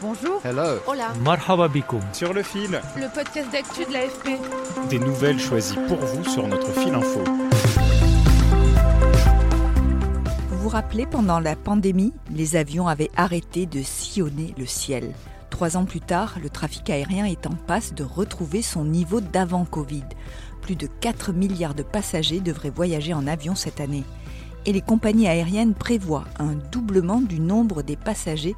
Bonjour. Hello. Hola. Marhaba bikoum. Sur le fil, Le podcast d'actu de l'AFP. des nouvelles choisies pour vous sur notre fil info. Vous vous rappelez, pendant la pandémie, les avions avaient arrêté de sillonner le ciel. Trois ans plus tard, le trafic aérien est en passe de retrouver son niveau d'avant Covid. Plus de 4 milliards de passagers devraient voyager en avion cette année. Et les compagnies aériennes prévoient un doublement du nombre des passagers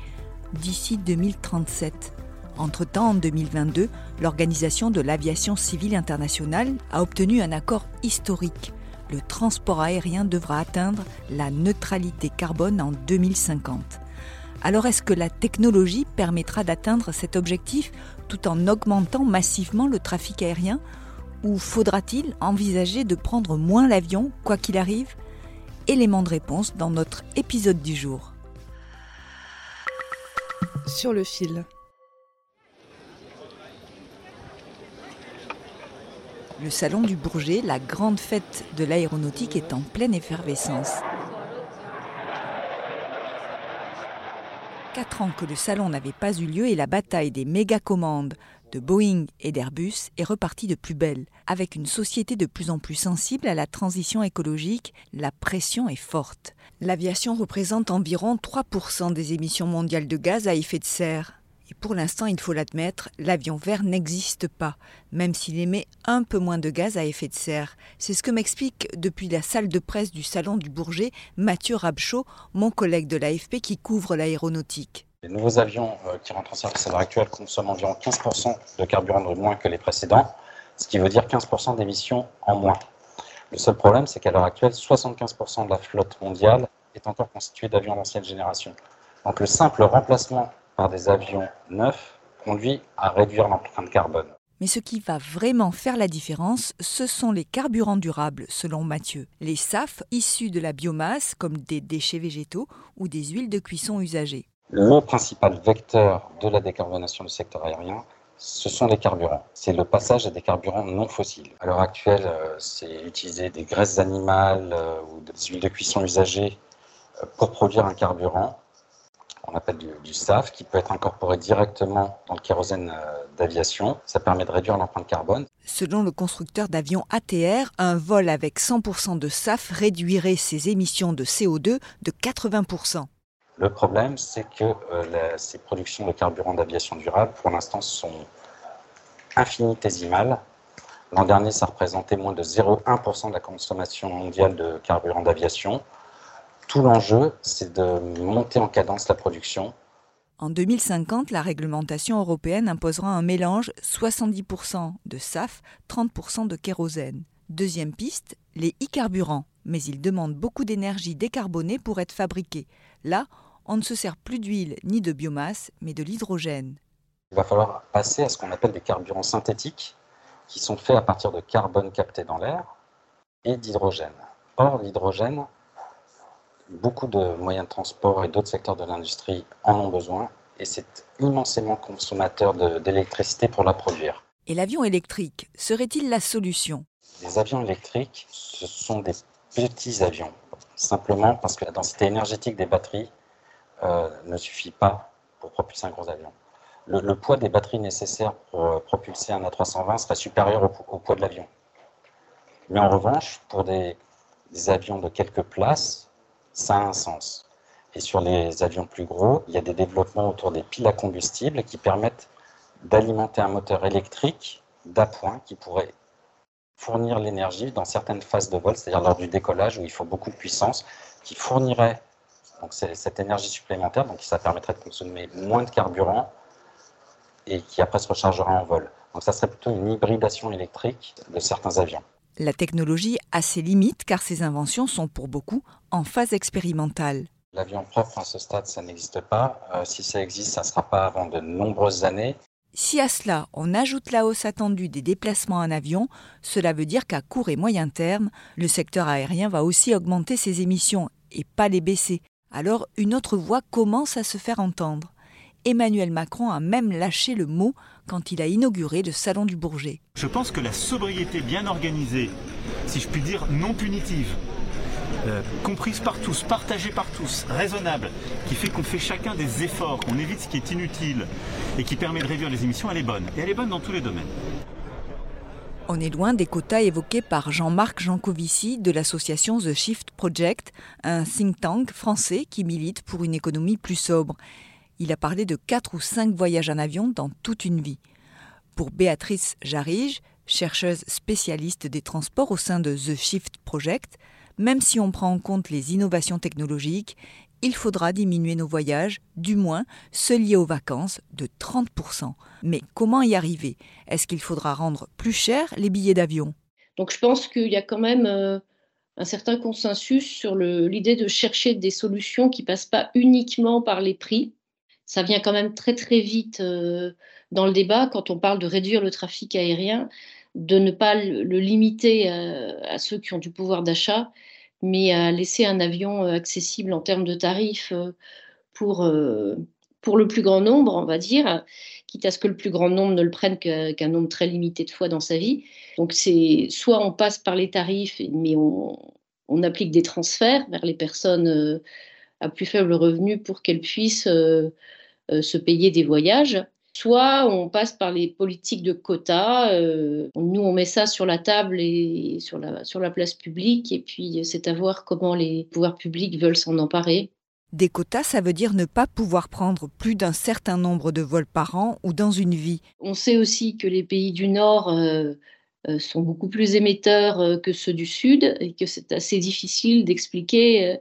d'ici 2037. Entre-temps, en 2022, l'Organisation de l'aviation civile internationale a obtenu un accord historique. Le transport aérien devra atteindre la neutralité carbone en 2050. Alors est-ce que la technologie permettra d'atteindre cet objectif tout en augmentant massivement le trafic aérien? Ou faudra-t-il envisager de prendre moins l'avion, quoi qu'il arrive? Élément de réponse dans notre épisode du jour. Sur le fil. Le salon du Bourget, la grande fête de l'aéronautique, est en pleine effervescence. Quatre ans que le salon n'avait pas eu lieu et la bataille des méga-commandes de Boeing et d'Airbus est repartie de plus belle. Avec une société de plus en plus sensible à la transition écologique, la pression est forte. L'aviation représente environ 3% des émissions mondiales de gaz à effet de serre. Et pour l'instant, il faut l'admettre, l'avion vert n'existe pas, même s'il émet un peu moins de gaz à effet de serre. C'est ce que m'explique depuis la salle de presse du Salon du Bourget Mathieu Rabchaud, mon collègue de l'AFP qui couvre l'aéronautique. Les nouveaux avions euh, qui rentrent en service à l'heure actuelle consomment environ 15% de carburant de moins que les précédents, ce qui veut dire 15% d'émissions en moins. Le seul problème, c'est qu'à l'heure actuelle, 75% de la flotte mondiale est encore constituée d'avions d'ancienne génération. Donc le simple remplacement par des avions neufs conduit à réduire l'empreinte carbone. Mais ce qui va vraiment faire la différence, ce sont les carburants durables, selon Mathieu. Les SAF issus de la biomasse, comme des déchets végétaux ou des huiles de cuisson usagées. Le principal vecteur de la décarbonation du secteur aérien, ce sont les carburants. C'est le passage à des carburants non fossiles. À l'heure actuelle, euh, c'est utiliser des graisses animales euh, ou des huiles de cuisson usagées euh, pour produire un carburant qu'on appelle du, du, SAF, qui peut être incorporé directement dans le kérosène d'aviation. Ça permet de réduire l'empreinte carbone. Selon le constructeur d'avions ATR, un vol avec 100% de SAF réduirait ses émissions de CO2 de 80%. Le problème, c'est que euh, ces productions de carburant d'aviation durable, pour l'instant, sont infinitésimales. L'an dernier, ça représentait moins de 0,1% de la consommation mondiale de carburant d'aviation. Tout l'enjeu, c'est de monter en cadence la production. En 2050, la réglementation européenne imposera un mélange 70% de SAF, 30% de kérosène. Deuxième piste, les e-carburants. Mais ils demandent beaucoup d'énergie décarbonée pour être fabriqués. On ne se sert plus d'huile ni de biomasse, mais de l'hydrogène. Il va falloir passer à ce qu'on appelle des carburants synthétiques, qui sont faits à partir de carbone capté dans l'air et d'hydrogène. Or, l'hydrogène, beaucoup de moyens de transport et d'autres secteurs de l'industrie en ont besoin, et c'est immensément consommateur d'électricité pour la produire. Et l'avion électrique serait-il la solution? Les avions électriques, ce sont des petits avions, simplement parce que la densité énergétique des batteries ne suffit pas pour propulser un gros avion. Le, poids des batteries nécessaires pour euh, propulser un A320 serait supérieur au, au poids de l'avion. Mais en revanche, pour des, des, avions de quelques places, ça a un sens. Et sur les avions plus gros, il y a des développements autour des piles à combustible qui permettent d'alimenter un moteur électrique d'appoint qui pourrait fournir l'énergie dans certaines phases de vol, c'est-à-dire lors du décollage où il faut beaucoup de puissance, qui fournirait donc c'est cette énergie supplémentaire, donc ça permettrait de consommer moins de carburant et qui après se rechargera en vol. Donc ça serait plutôt une hybridation électrique de certains avions. La technologie a ses limites car ces inventions sont pour beaucoup en phase expérimentale. L'avion propre à ce stade, ça n'existe pas. Euh, si ça existe, ça ne sera pas avant de nombreuses années. Si à cela on ajoute la hausse attendue des déplacements en avion, cela veut dire qu'à court et moyen terme, le secteur aérien va aussi augmenter ses émissions et pas les baisser. Alors une autre voix commence à se faire entendre. Emmanuel Macron a même lâché le mot quand il a inauguré le Salon du Bourget. Je pense que la sobriété bien organisée, si je puis dire non punitive, euh, comprise par tous, partagée par tous, raisonnable, qui fait qu'on fait chacun des efforts, qu'on évite ce qui est inutile et qui permet de réduire les émissions, elle est bonne. Et elle est bonne dans tous les domaines. On est loin des quotas évoqués par Jean-Marc Jancovici de l'association The Shift Project, un think tank français qui milite pour une économie plus sobre. Il a parlé de 4 ou 5 voyages en avion dans toute une vie. Pour Béatrice Jarige, chercheuse spécialiste des transports au sein de The Shift Project, même si on prend en compte les innovations technologiques, il faudra diminuer nos voyages, du moins ceux liés aux vacances, de 30%. Mais comment y arriver? Est-ce qu'il faudra rendre plus cher les billets d'avion? Donc je pense qu'il y a quand même euh, un certain consensus sur l'idée de chercher des solutions qui passent pas uniquement par les prix. Ça vient quand même très très vite euh, dans le débat quand on parle de réduire le trafic aérien de ne pas le, limiter euh, à, ceux qui ont du pouvoir d'achat, mais à laisser un avion euh, accessible en termes de tarifs euh, pour, pour le plus grand nombre, on va dire, quitte à ce que le plus grand nombre ne le prenne qu'un nombre très limité de fois dans sa vie. Donc c'est soit on passe par les tarifs, mais on, on applique des transferts vers les personnes à plus faible revenu pour qu'elles puissent se payer des voyages soit on passe par les politiques de quotas. Euh, nous, on met ça sur la table et sur la, sur la place publique, et puis c'est à voir comment les pouvoirs publics veulent s'en emparer. Des quotas, ça veut dire ne pas pouvoir prendre plus d'un certain nombre de vols par an ou dans une vie. On sait aussi que les pays du Nord euh, euh, sont beaucoup plus émetteurs que ceux du Sud et que c'est assez difficile d'expliquer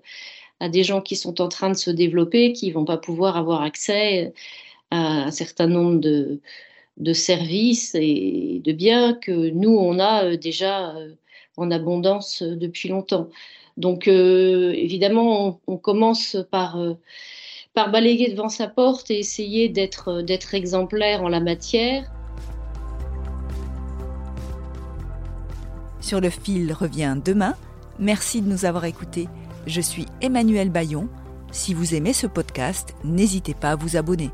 à des gens qui sont en train de se développer, qui ne vont pas pouvoir avoir accès un certain nombre de, de services et de biens que nous, on a euh, déjà euh, en abondance euh, depuis longtemps. Donc, évidemment, on, commence par, par balayer devant sa porte et essayer d'être exemplaire en la matière. Sur le fil revient demain. Merci de nous avoir écoutés. Je suis Emmanuel Bayon. Si vous aimez ce podcast, n'hésitez pas à vous abonner.